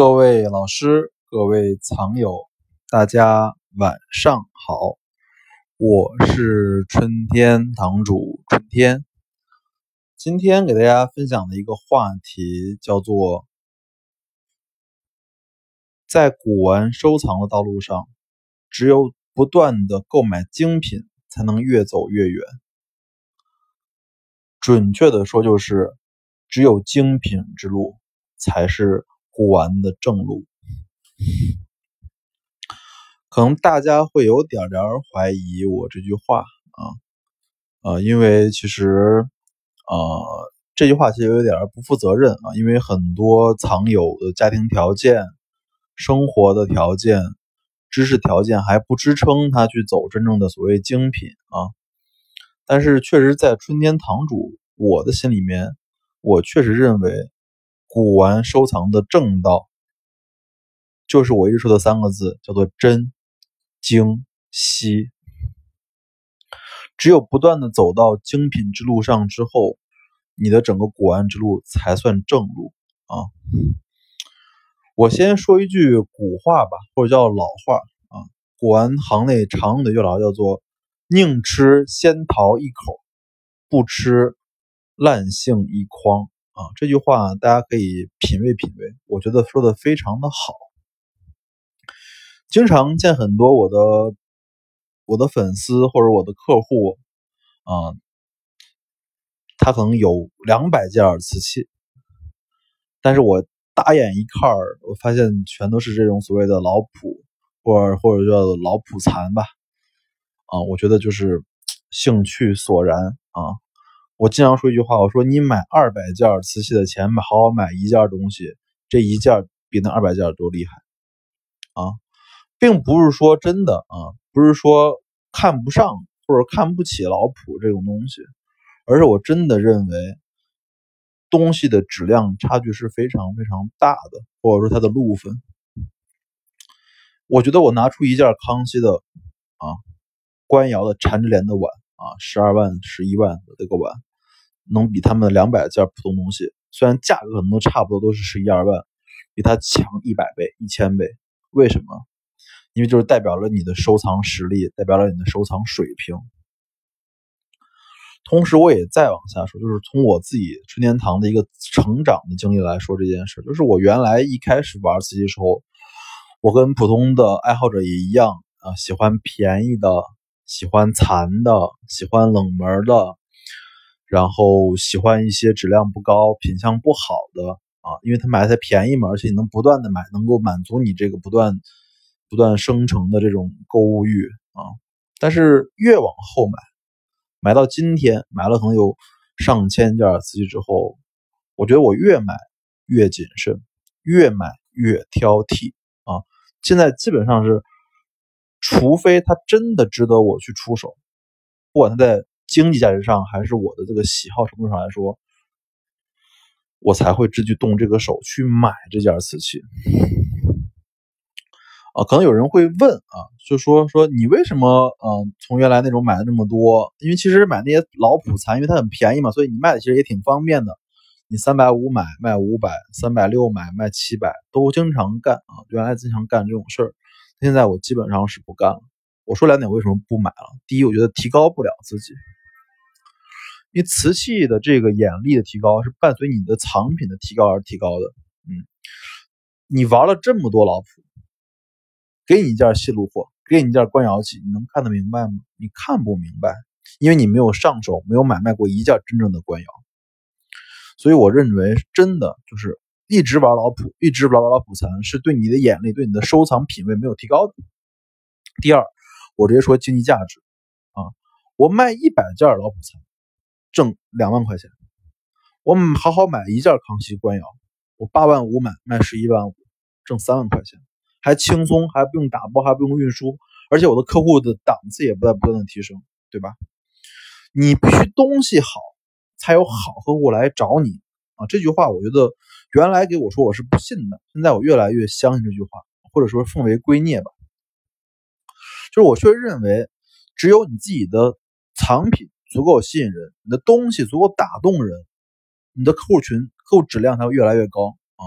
各位老师，各位藏友，大家晚上好，我是春天堂主春天。今天给大家分享的一个话题叫做，在古玩收藏的道路上，只有不断的购买精品，才能越走越远。准确的说，就是只有精品之路才是。古玩的正路，可能大家会有点点怀疑我这句话啊啊，因为其实啊这句话其实有点不负责任啊，因为很多藏友的家庭条件、生活的条件、知识条件还不支撑他去走真正的所谓精品啊，但是确实在春天堂主我的心里面，我确实认为。古玩收藏的正道，就是我一直说的三个字，叫做真、精、稀。只有不断的走到精品之路上之后，你的整个古玩之路才算正路啊。我先说一句古话吧，或者叫老话啊，古玩行内常用的月老叫做“宁吃仙桃一口，不吃烂杏一筐”。啊，这句话大家可以品味品味，我觉得说的非常的好。经常见很多我的我的粉丝或者我的客户啊，他可能有两百件瓷器，但是我打眼一看我发现全都是这种所谓的老普或者或者叫老普残吧。啊，我觉得就是兴趣索然啊。我经常说一句话，我说你买二百件瓷器的钱，好好买一件东西，这一件比那二百件都厉害啊，并不是说真的啊，不是说看不上或者看不起老普这种东西，而是我真的认为东西的质量差距是非常非常大的，或者说它的路分。我觉得我拿出一件康熙的啊官窑的缠枝莲的碗啊，十二万、十一万的这个碗。能比他们两百件普通东西，虽然价格可能都差不多，都是十一二万，比它强一百倍、一千倍。为什么？因为就是代表了你的收藏实力，代表了你的收藏水平。同时，我也再往下说，就是从我自己春天堂的一个成长的经历来说这件事，就是我原来一开始玩瓷器的时候，我跟普通的爱好者也一样啊，喜欢便宜的，喜欢残的，喜欢冷门的。然后喜欢一些质量不高、品相不好的啊，因为它买的便宜嘛，而且你能不断的买，能够满足你这个不断、不断生成的这种购物欲啊。但是越往后买，买到今天，买了可能有上千件瓷器之后，我觉得我越买越谨慎，越买越挑剔啊。现在基本上是，除非它真的值得我去出手，不管它在。经济价值上，还是我的这个喜好程度上来说，我才会直接动这个手去买这件瓷器。啊，可能有人会问啊，就说说你为什么嗯从原来那种买了这么多？因为其实买那些老普残，因为它很便宜嘛，所以你卖的其实也挺方便的。你三百五买卖五百，三百六买卖七百，都经常干啊。原来经常干这种事儿，现在我基本上是不干了。我说两点，为什么不买了？第一，我觉得提高不了自己。因为瓷器的这个眼力的提高是伴随你的藏品的提高而提高的。嗯，你玩了这么多老普，给你一件细路货，给你一件官窑器，你能看得明白吗？你看不明白，因为你没有上手，没有买卖过一件真正的官窑。所以我认为，真的就是一直玩老普，一直玩老普残，是对你的眼力、对你的收藏品味没有提高的。第二，我直接说经济价值啊，我卖一百件老普残。挣两万块钱，我好好买一件康熙官窑，我八万五买，卖十一万五，挣三万块钱，还轻松，还不用打包，还不用运输，而且我的客户的档次也不在不断的提升，对吧？你必须东西好，才有好客户来找你啊！这句话我觉得原来给我说我是不信的，现在我越来越相信这句话，或者说奉为圭臬吧。就是我确实认为，只有你自己的藏品。足够吸引人，你的东西足够打动人，你的客户群、客户质量才会越来越高啊！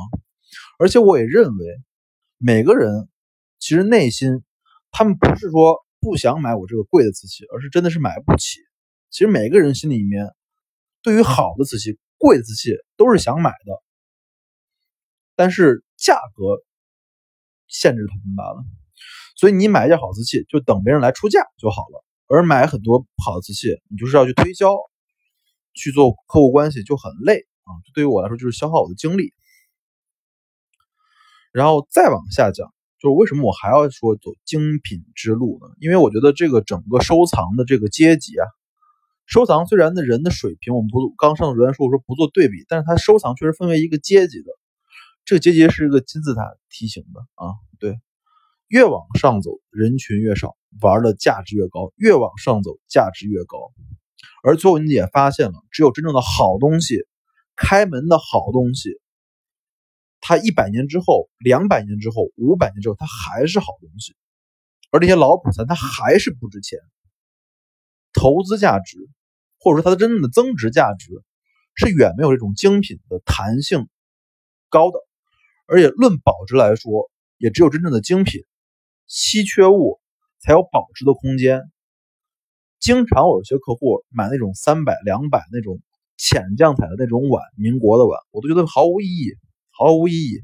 而且我也认为，每个人其实内心他们不是说不想买我这个贵的瓷器，而是真的是买不起。其实每个人心里面对于好的瓷器、贵的瓷器都是想买的，但是价格限制他们罢了。所以你买一件好瓷器，就等别人来出价就好了。而买很多好的瓷器，你就是要去推销，去做客户关系，就很累啊。对于我来说，就是消耗我的精力。然后再往下讲，就是为什么我还要说走精品之路呢？因为我觉得这个整个收藏的这个阶级啊，收藏虽然的人的水平，我们不刚上昨天说我说不做对比，但是它收藏确实分为一个阶级的，这个阶级是一个金字塔梯形的啊，对，越往上走人群越少，玩的价值越高；越往上走价值越高，而最后你也发现了，只有真正的好东西，开门的好东西。它一百年之后、两百年之后、五百年之后，它还是好东西，而这些老普残它还是不值钱。投资价值或者说它的真正的增值价值是远没有这种精品的弹性高的，而且论保值来说，也只有真正的精品、稀缺物才有保值的空间。经常我有些客户买那种三百、两百那种浅酱彩的那种碗，民国的碗，我都觉得毫无意义。毫无意义，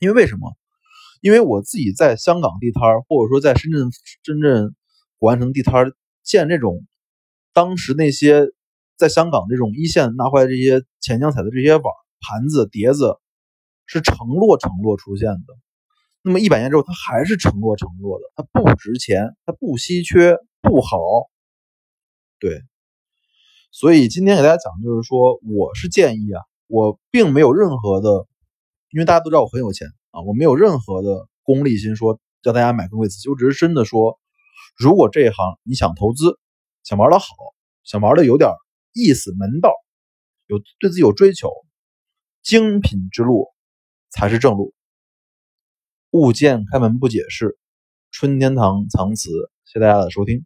因为为什么？因为我自己在香港地摊儿，或者说在深圳、深圳古玩城地摊儿见这种当时那些在香港这种一线拿回来这些浅浆彩的这些碗、盘子、碟子，是成摞成摞出现的。那么一百年之后，它还是承诺承诺的，它不值钱，它不稀缺，不好。对，所以今天给大家讲的，就是说，我是建议啊。我并没有任何的，因为大家都知道我很有钱啊，我没有任何的功利心，说叫大家买更贵瓷器。我只是真的说，如果这一行你想投资，想玩的好，想玩的有点意思、门道，有对自己有追求，精品之路才是正路。物件开门不解释，春天堂藏词，谢谢大家的收听。